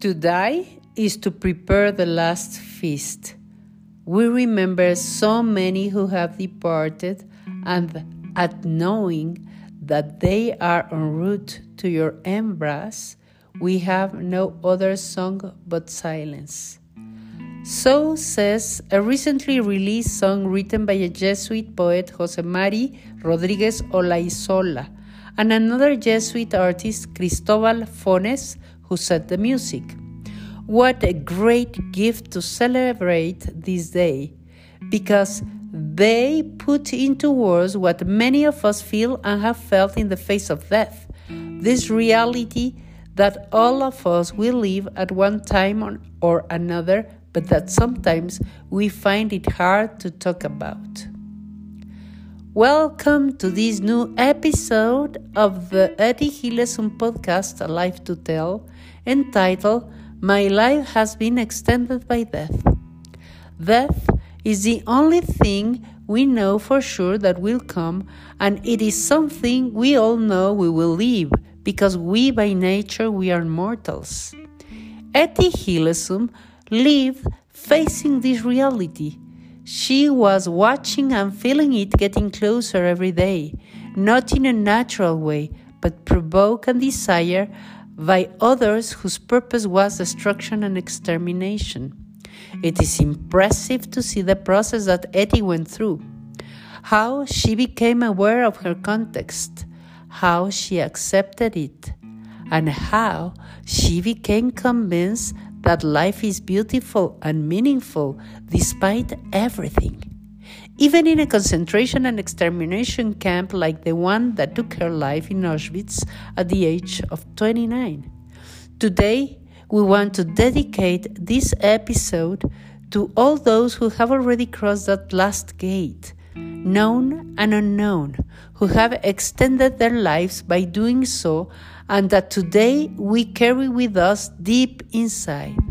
To die is to prepare the last feast. We remember so many who have departed, and at knowing that they are en route to your embrace, we have no other song but silence. So says a recently released song written by a Jesuit poet, Jose Mari Rodriguez Olaizola, and another Jesuit artist, Cristobal Fones, who set the music. What a great gift to celebrate this day, because they put into words what many of us feel and have felt in the face of death. This reality that all of us will live at one time or another but that sometimes we find it hard to talk about. Welcome to this new episode of the Etty Hillesum podcast, A Life to Tell, entitled My Life Has Been Extended by Death. Death is the only thing we know for sure that will come, and it is something we all know we will leave, because we by nature we are mortals. Etty Hillesum lived facing this reality. She was watching and feeling it getting closer every day, not in a natural way, but provoked and desired by others whose purpose was destruction and extermination. It is impressive to see the process that Etty went through, how she became aware of her context, how she accepted it, and how she became convinced that life is beautiful and meaningful despite everything. Even in a concentration and extermination camp like the one that took her life in Auschwitz at the age of 29. Today, we want to dedicate this episode to all those who have already crossed that last gate, known and unknown, who have extended their lives by doing so and that today we carry with us deep inside.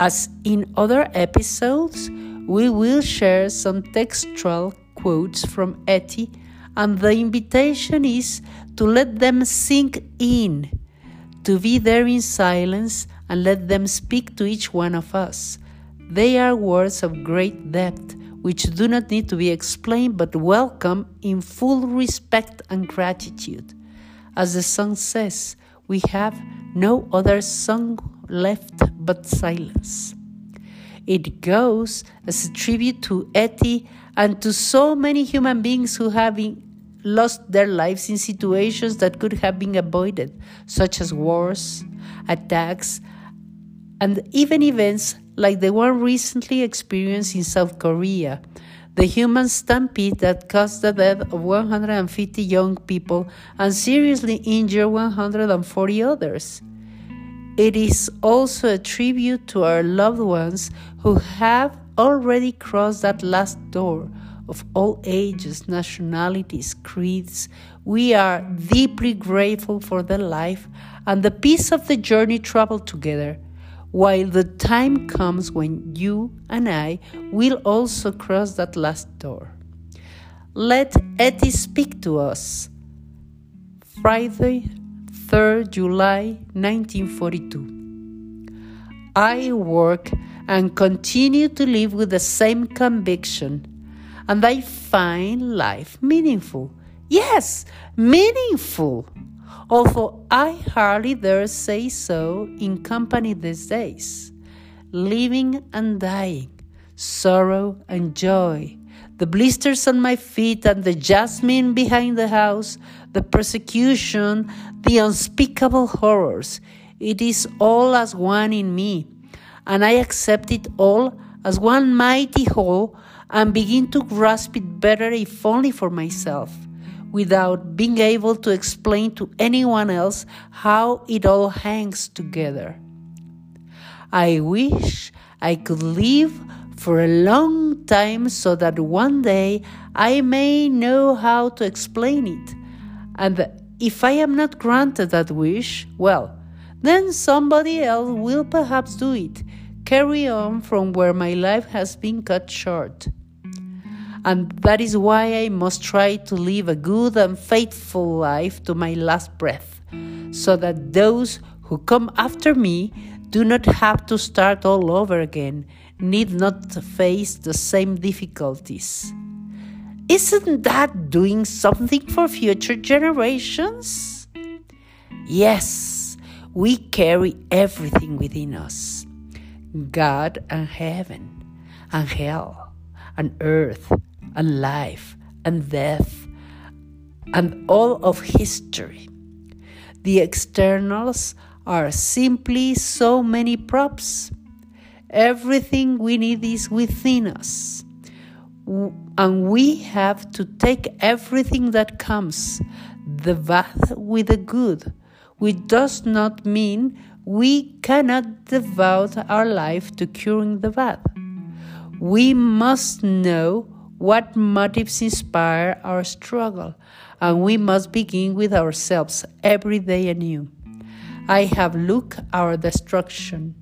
As in other episodes, we will share some textual quotes from Etty, and the invitation is to let them sink in, to be there in silence and let them speak to each one of us. They are words of great depth, which do not need to be explained but welcome in full respect and gratitude. As the song says, we have no other song left but silence. It goes as a tribute to Etty and to so many human beings who have lost their lives in situations that could have been avoided, such as wars, attacks, and even events like the one recently experienced in South Korea the human stampede that caused the death of 150 young people and seriously injured 140 others. It is also a tribute to our loved ones who have already crossed that last door of all ages, nationalities, creeds. We are deeply grateful for their life and the peace of the journey traveled together while the time comes when you and I will also cross that last door. Let Etty speak to us. Friday, 3rd July 1942. I work and continue to live with the same conviction, and I find life meaningful. Yes, meaningful although I hardly dare say so in company these days. Living and dying, sorrow and joy, the blisters on my feet and the jasmine behind the house, the persecution, the unspeakable horrors. It is all as one in me, and I accept it all as one mighty whole and begin to grasp it better if only for myself without being able to explain to anyone else how it all hangs together. I wish I could live for a long time so that one day I may know how to explain it. And if I am not granted that wish, well, then somebody else will perhaps do it, carry on from where my life has been cut short and that is why I must try to live a good and faithful life to my last breath, so that those who come after me do not have to start all over again, need not face the same difficulties. Isn't that doing something for future generations? Yes, we carry everything within us God and heaven, and hell, and earth, and life, and death, and all of history. The externals are simply so many props. Everything we need is within us. And we have to take everything that comes, the bad with the good, which does not mean we cannot devote our life to curing the bad. We must know what motives inspire our struggle, and we must begin with ourselves every day anew. I have looked our destruction,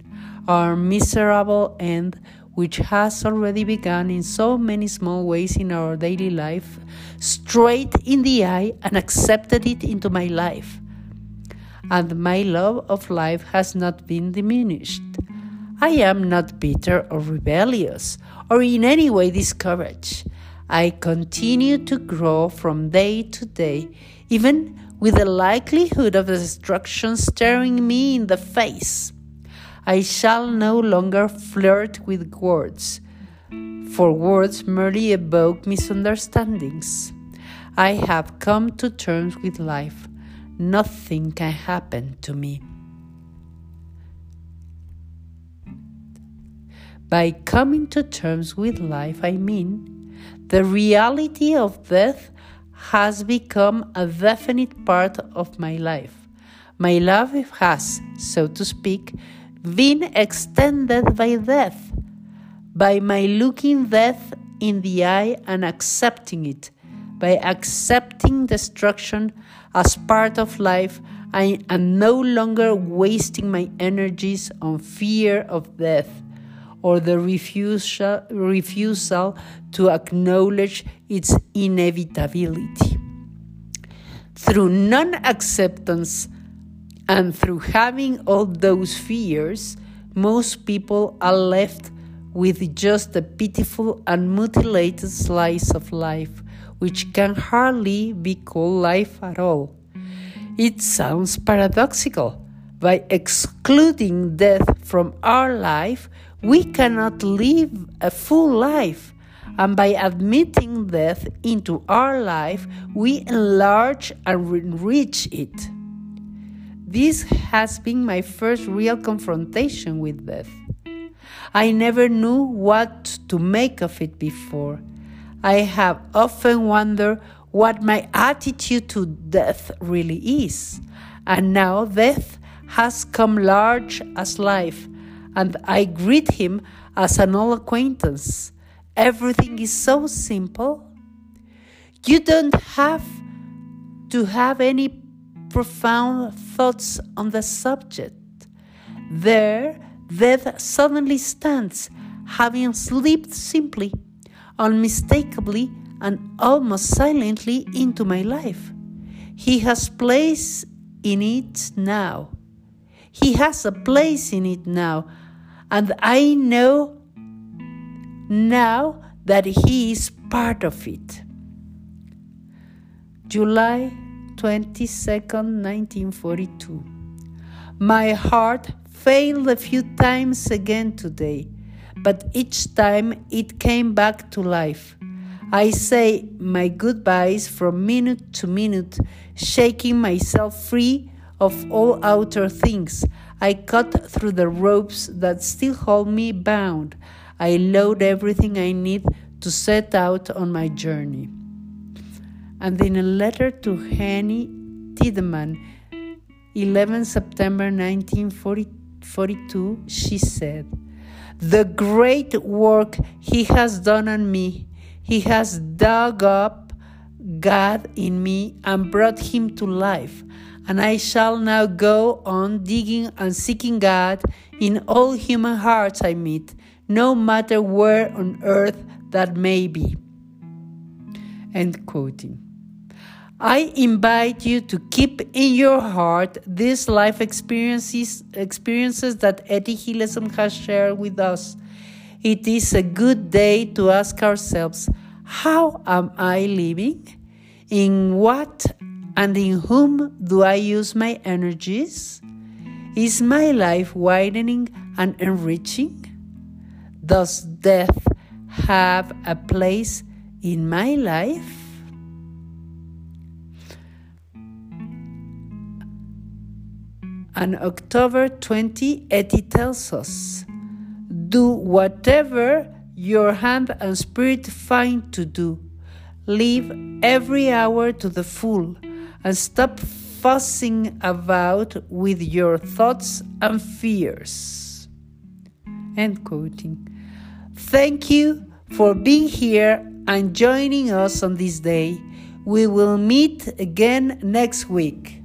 our miserable end, which has already begun in so many small ways in our daily life, straight in the eye and accepted it into my life. And my love of life has not been diminished. I am not bitter or rebellious or in any way discouraged. I continue to grow from day to day, even with the likelihood of destruction staring me in the face. I shall no longer flirt with words, for words merely evoke misunderstandings. I have come to terms with life. Nothing can happen to me. By coming to terms with life, I mean the reality of death has become a definite part of my life. My life has, so to speak, been extended by death, by my looking death in the eye and accepting it, by accepting destruction as part of life. I am no longer wasting my energies on fear of death or the refusal, refusal to acknowledge its inevitability. Through non acceptance and through having all those fears, most people are left with just a pitiful and mutilated slice of life, which can hardly be called life at all. It sounds paradoxical. By excluding death from our life, we cannot live a full life. And by admitting death into our life, we enlarge and enrich it. This has been my first real confrontation with death. I never knew what to make of it before. I have often wondered what my attitude to death really is. And now death has come large as life and I greet him as an old acquaintance. Everything is so simple. You don't have to have any profound thoughts on the subject. There, death suddenly stands, having slipped simply, unmistakably, and almost silently into my life. He has place in it now. He has a place in it now and I know now that He is part of it. July 22nd, 1942. My heart failed a few times again today, but each time it came back to life. I say my goodbyes from minute to minute, shaking myself free of all outer things I cut through the ropes that still hold me bound. I load everything I need to set out on my journey. And in a letter to Henny Tideman, 11 September 1942, she said, The great work he has done on me, he has dug up God in me and brought him to life and I shall now go on digging and seeking God in all human hearts I meet, no matter where on earth that may be. End quoting. I invite you to keep in your heart these life experiences, experiences that Etty Hillesum has shared with us. It is a good day to ask ourselves, how am I living? In what and in whom do I use my energies? Is my life widening and enriching? Does death have a place in my life? On October 20, Etty tells us Do whatever your hand and spirit find to do. Live every hour to the full and stop fussing about with your thoughts and fears. End quoting. Thank you for being here and joining us on this day. We will meet again next week.